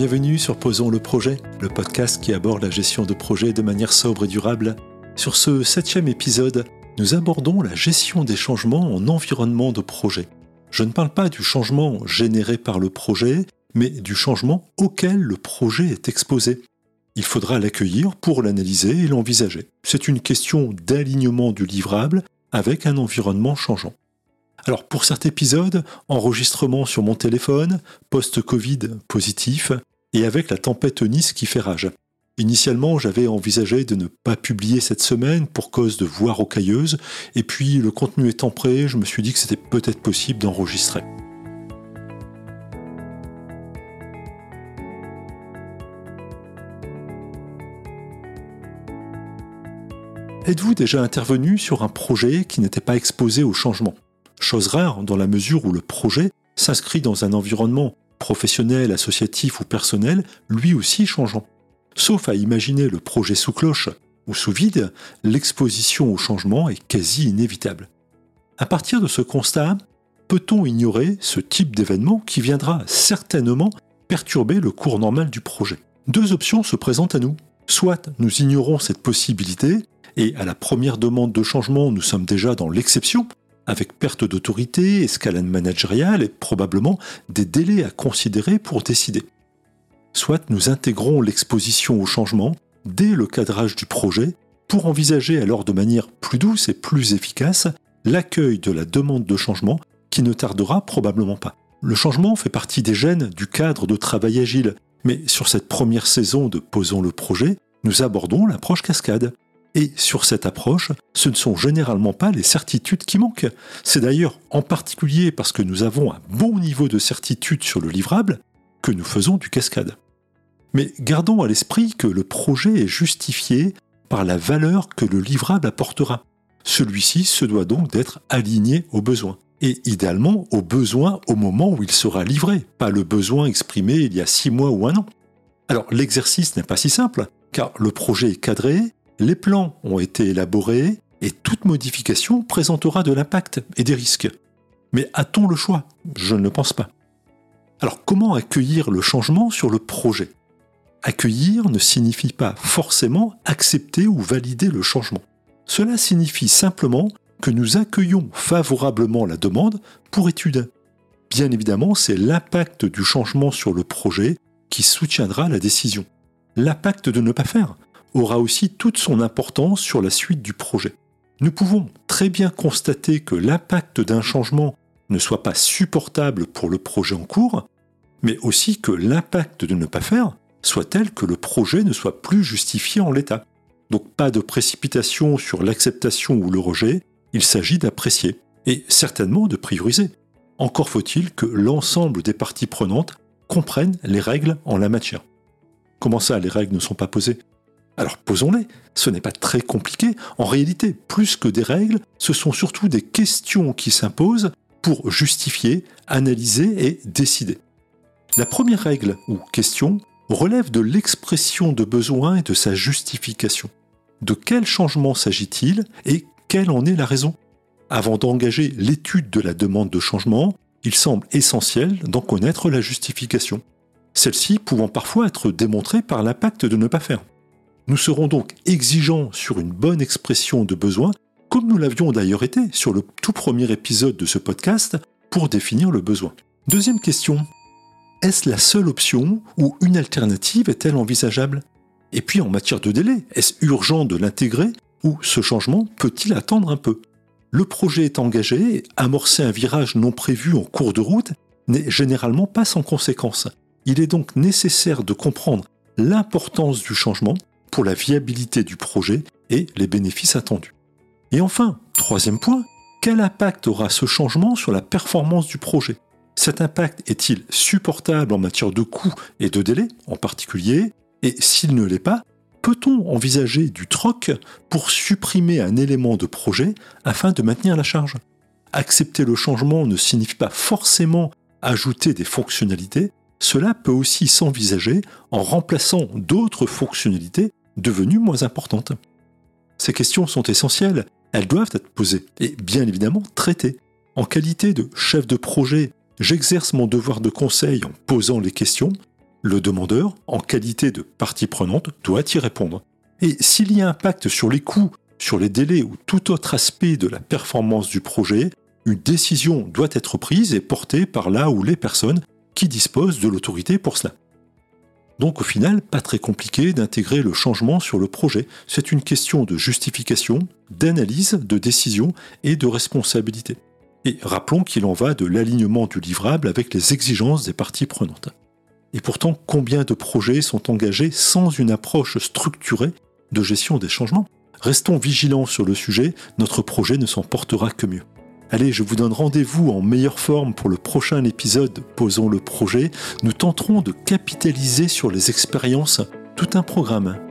Bienvenue sur Posons le projet, le podcast qui aborde la gestion de projets de manière sobre et durable. Sur ce septième épisode, nous abordons la gestion des changements en environnement de projet. Je ne parle pas du changement généré par le projet, mais du changement auquel le projet est exposé. Il faudra l'accueillir pour l'analyser et l'envisager. C'est une question d'alignement du livrable avec un environnement changeant. Alors pour cet épisode, enregistrement sur mon téléphone, post-Covid positif, et avec la tempête Nice qui fait rage. Initialement, j'avais envisagé de ne pas publier cette semaine pour cause de voix rocailleuse, et puis le contenu étant prêt, je me suis dit que c'était peut-être possible d'enregistrer. Êtes-vous déjà intervenu sur un projet qui n'était pas exposé au changement? Chose rare dans la mesure où le projet s'inscrit dans un environnement professionnel, associatif ou personnel, lui aussi changeant. Sauf à imaginer le projet sous cloche ou sous vide, l'exposition au changement est quasi inévitable. À partir de ce constat, peut-on ignorer ce type d'événement qui viendra certainement perturber le cours normal du projet? Deux options se présentent à nous. Soit nous ignorons cette possibilité, et à la première demande de changement, nous sommes déjà dans l'exception, avec perte d'autorité, escalade managériale et probablement des délais à considérer pour décider. Soit nous intégrons l'exposition au changement dès le cadrage du projet pour envisager alors de manière plus douce et plus efficace l'accueil de la demande de changement qui ne tardera probablement pas. Le changement fait partie des gènes du cadre de travail agile, mais sur cette première saison de Posons le projet, nous abordons l'approche cascade. Et sur cette approche, ce ne sont généralement pas les certitudes qui manquent. C'est d'ailleurs en particulier parce que nous avons un bon niveau de certitude sur le livrable que nous faisons du cascade. Mais gardons à l'esprit que le projet est justifié par la valeur que le livrable apportera. Celui-ci se doit donc d'être aligné aux besoins. Et idéalement aux besoins au moment où il sera livré, pas le besoin exprimé il y a six mois ou un an. Alors l'exercice n'est pas si simple, car le projet est cadré, les plans ont été élaborés et toute modification présentera de l'impact et des risques. Mais a-t-on le choix? Je ne le pense pas. Alors comment accueillir le changement sur le projet? Accueillir ne signifie pas forcément accepter ou valider le changement. Cela signifie simplement que nous accueillons favorablement la demande pour étude. Bien évidemment, c'est l'impact du changement sur le projet qui soutiendra la décision. L'impact de ne pas faire, aura aussi toute son importance sur la suite du projet. Nous pouvons très bien constater que l'impact d'un changement ne soit pas supportable pour le projet en cours, mais aussi que l'impact de ne pas faire soit tel que le projet ne soit plus justifié en l'état. Donc pas de précipitation sur l'acceptation ou le rejet, il s'agit d'apprécier et certainement de prioriser. Encore faut-il que l'ensemble des parties prenantes comprennent les règles en la matière. Comment ça, les règles ne sont pas posées? Alors posons-les, ce n'est pas très compliqué, en réalité, plus que des règles, ce sont surtout des questions qui s'imposent pour justifier, analyser et décider. La première règle ou question relève de l'expression de besoin et de sa justification. De quel changement s'agit-il et quelle en est la raison? Avant d'engager l'étude de la demande de changement, il semble essentiel d'en connaître la justification, celle-ci pouvant parfois être démontrée par l'impact de ne pas faire. Nous serons donc exigeants sur une bonne expression de besoin, comme nous l'avions d'ailleurs été sur le tout premier épisode de ce podcast pour définir le besoin. Deuxième question. Est-ce la seule option ou une alternative est-elle envisageable? Et puis en matière de délai, est-ce urgent de l'intégrer ou ce changement peut-il attendre un peu? Le projet est engagé, amorcer un virage non prévu en cours de route n'est généralement pas sans conséquence. Il est donc nécessaire de comprendre l'importance du changement pour la viabilité du projet et les bénéfices attendus. Et enfin, troisième point, quel impact aura ce changement sur la performance du projet? Cet impact est-il supportable en matière de coûts et de délai en particulier? Et s'il ne l'est pas, peut-on envisager du troc pour supprimer un élément de projet afin de maintenir la charge? Accepter le changement ne signifie pas forcément ajouter des fonctionnalités, cela peut aussi s'envisager en remplaçant d'autres fonctionnalités devenue moins importante. Ces questions sont essentielles elles doivent être posées et bien évidemment traitées. En qualité de chef de projet, j'exerce mon devoir de conseil en posant les questions. Le demandeur, en qualité de partie prenante, doit y répondre. Et s'il y a impact sur les coûts, sur les délais ou tout autre aspect de la performance du projet, une décision doit être prise et portée par là ou les personnes qui disposent de l'autorité pour cela. Donc au final, pas très compliqué d'intégrer le changement sur le projet. C'est une question de justification, d'analyse, de décision et de responsabilité. Et rappelons qu'il en va de l'alignement du livrable avec les exigences des parties prenantes. Et pourtant, combien de projets sont engagés sans une approche structurée de gestion des changements? Restons vigilants sur le sujet, notre projet ne s'en portera que mieux. Allez, je vous donne rendez-vous en meilleure forme pour le prochain épisode Posons le projet. Nous tenterons de capitaliser sur les expériences tout un programme.